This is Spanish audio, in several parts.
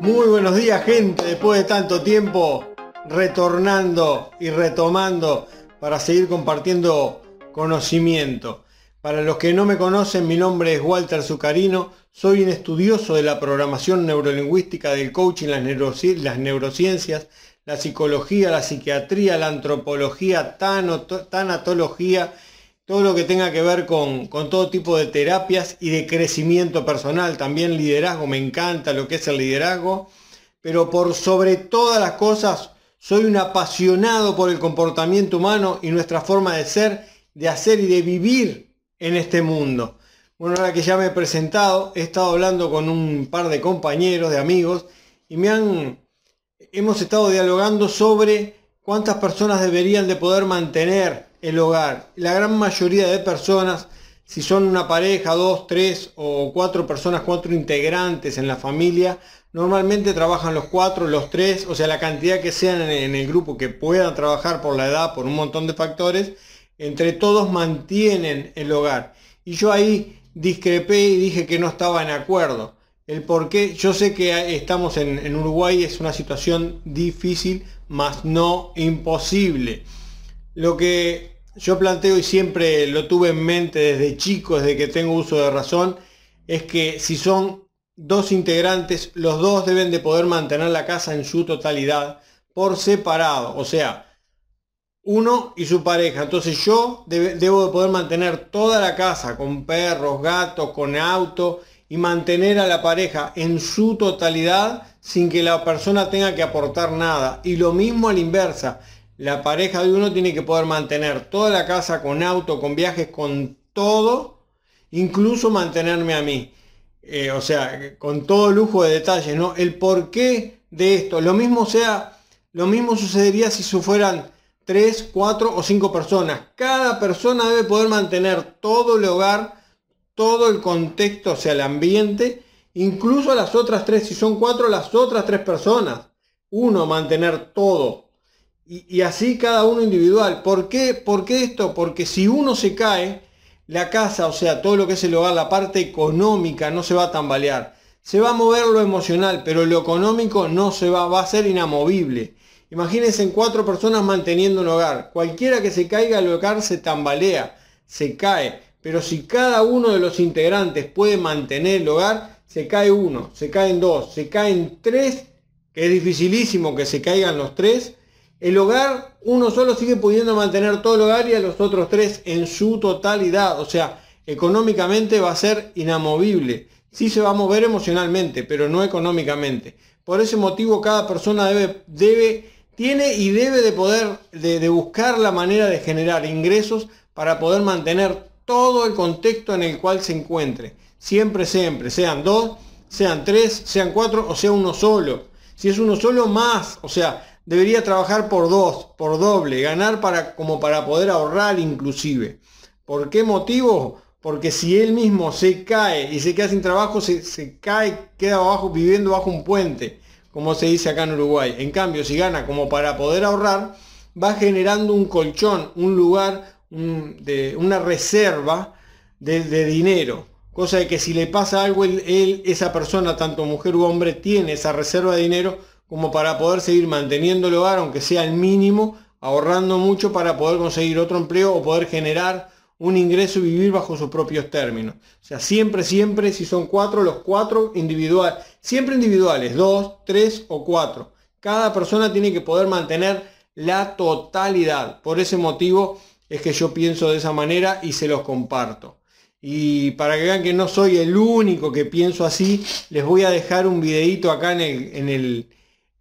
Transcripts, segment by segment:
Muy buenos días gente, después de tanto tiempo retornando y retomando para seguir compartiendo conocimiento. Para los que no me conocen, mi nombre es Walter Zucarino, soy un estudioso de la programación neurolingüística, del coaching, las, las neurociencias, la psicología, la psiquiatría, la antropología, tanatología todo lo que tenga que ver con, todo tipo de terapias y de crecimiento personal, también liderazgo, me encanta lo que es el liderazgo, pero por sobre todas las cosas soy un apasionado por el comportamiento humano y nuestra forma de ser, de hacer y de vivir en este mundo. Bueno, ahora que ya me he presentado, he estado hablando con un par de compañeros, de amigos, y me han, hemos estado dialogando sobre cuántas personas deberían de poder mantener el hogar. La gran mayoría de personas, si son una pareja, dos, tres o cuatro personas, cuatro integrantes en la familia, normalmente trabajan los cuatro, los tres, o sea, la cantidad que sean en el grupo que puedan trabajar por la edad, por un montón de factores, entre todos mantienen el hogar. Y yo ahí discrepé y dije que no estaba en acuerdo. El por qué, yo sé que estamos en, en Uruguay, es una situación difícil, mas no imposible. Lo que yo planteo y siempre lo tuve en mente desde chico, desde que tengo uso de razón, es que si son dos integrantes, los dos deben de poder mantener la casa en su totalidad por separado, o sea, uno y su pareja. Entonces yo debo de poder mantener toda la casa con perros, gatos, con auto y mantener a la pareja en su totalidad sin que la persona tenga que aportar nada. Y lo mismo a la inversa la pareja de uno tiene que poder mantener toda la casa con auto, con viajes, con todo, incluso mantenerme a mí. Eh, o sea, con todo lujo de detalles, ¿no? El porqué de esto. Lo mismo sea, lo mismo sucedería si fueran tres, cuatro o cinco personas. Cada persona debe poder mantener todo el hogar, todo el contexto, o sea, el ambiente, incluso las otras tres, si son cuatro, las otras tres personas. Uno, mantener todo, y, así cada uno individual. ¿Por qué? ¿Por qué esto? Porque si uno se cae, la casa, o sea, todo lo que es el hogar, la parte económica no se va a tambalear. Se va a mover lo emocional, pero lo económico no se va, va a ser inamovible. Imagínense en cuatro personas manteniendo un hogar. Cualquiera que se caiga el hogar se tambalea, se cae. Pero si cada uno de los integrantes puede mantener el hogar, se cae uno, se caen dos, se caen tres, que es dificilísimo que se caigan los tres, el hogar, uno solo sigue pudiendo mantener todo el hogar y a los otros tres en su totalidad. O sea, económicamente va a ser inamovible. Sí se va a mover emocionalmente, pero no económicamente. Por ese motivo cada persona debe, debe tiene y debe de poder, de, de buscar la manera de generar ingresos para poder mantener todo el contexto en el cual se encuentre. Siempre, siempre, sean dos, sean tres, sean cuatro o sea uno solo. Si es uno solo, más. O sea, debería trabajar por dos, por doble, ganar para, como para poder ahorrar inclusive. ¿Por qué motivo? Porque si él mismo se cae y se queda sin trabajo, se, cae, queda abajo, viviendo bajo un puente, como se dice acá en Uruguay. En cambio, si gana como para poder ahorrar, va generando un colchón, un lugar, de, una reserva de, dinero. Cosa de que si le pasa algo, él, esa persona, tanto mujer u hombre, tiene esa reserva de dinero como para poder seguir manteniendo el hogar, aunque sea el mínimo, ahorrando mucho para poder conseguir otro empleo o poder generar un ingreso y vivir bajo sus propios términos. O sea, siempre, siempre, si son cuatro, los cuatro individuales, siempre individuales, dos, tres o cuatro. Cada persona tiene que poder mantener la totalidad. Por ese motivo es que yo pienso de esa manera y se los comparto. Y para que vean que no soy el único que pienso así, les voy a dejar un videito acá en el, en el,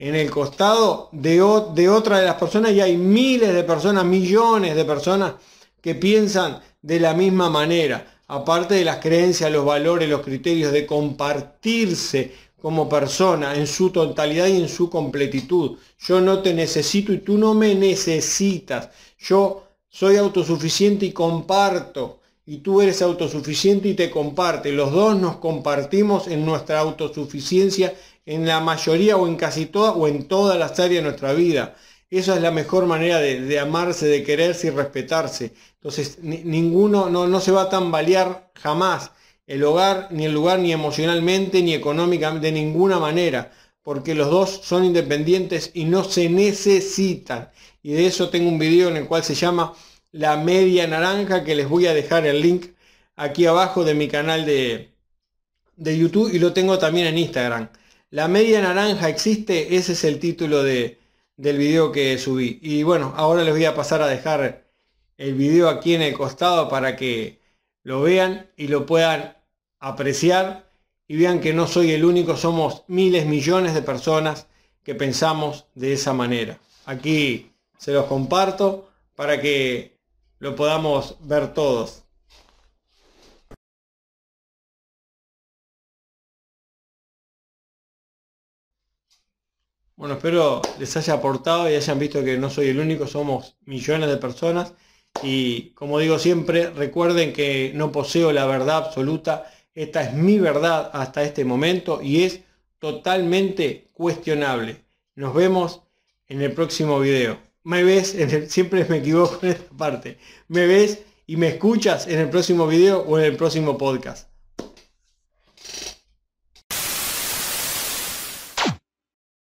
en el costado de, de otra de las personas y hay miles de personas, millones de personas que piensan de la misma manera, aparte de las creencias, los valores, los criterios de compartirse como persona en su totalidad y en su completitud. Yo no te necesito y tú no me necesitas. Yo soy autosuficiente y comparto. Y tú eres autosuficiente y te comparte. Los dos nos compartimos en nuestra autosuficiencia en la mayoría o en casi todas o en todas las áreas de nuestra vida. Esa es la mejor manera de, amarse, de quererse y respetarse. Entonces, ninguno no, no, se va a tambalear jamás. el hogar, ni el lugar, ni emocionalmente, ni económicamente, de ninguna manera, porque los dos son independientes y no se necesitan. Y de eso tengo un video en el cual se llama La Media Naranja, que les voy a dejar el link aquí abajo de mi canal de, de YouTube y lo tengo también en Instagram. La Media Naranja existe, ese es el título de, del video que subí. Y bueno, ahora les voy a pasar a dejar el video aquí en el costado para que lo vean y lo puedan apreciar y vean que no soy el único, somos miles, millones de personas que pensamos de esa manera. Aquí se los comparto para que lo podamos ver todos. Bueno, espero les haya aportado y hayan visto que no soy el único, somos millones de personas y como digo siempre, recuerden que no poseo la verdad absoluta, esta es mi verdad hasta este momento y es totalmente cuestionable. Nos vemos en el próximo video. Me ves, siempre me equivoco en esta parte, me ves y me escuchas en el próximo video o en el próximo podcast.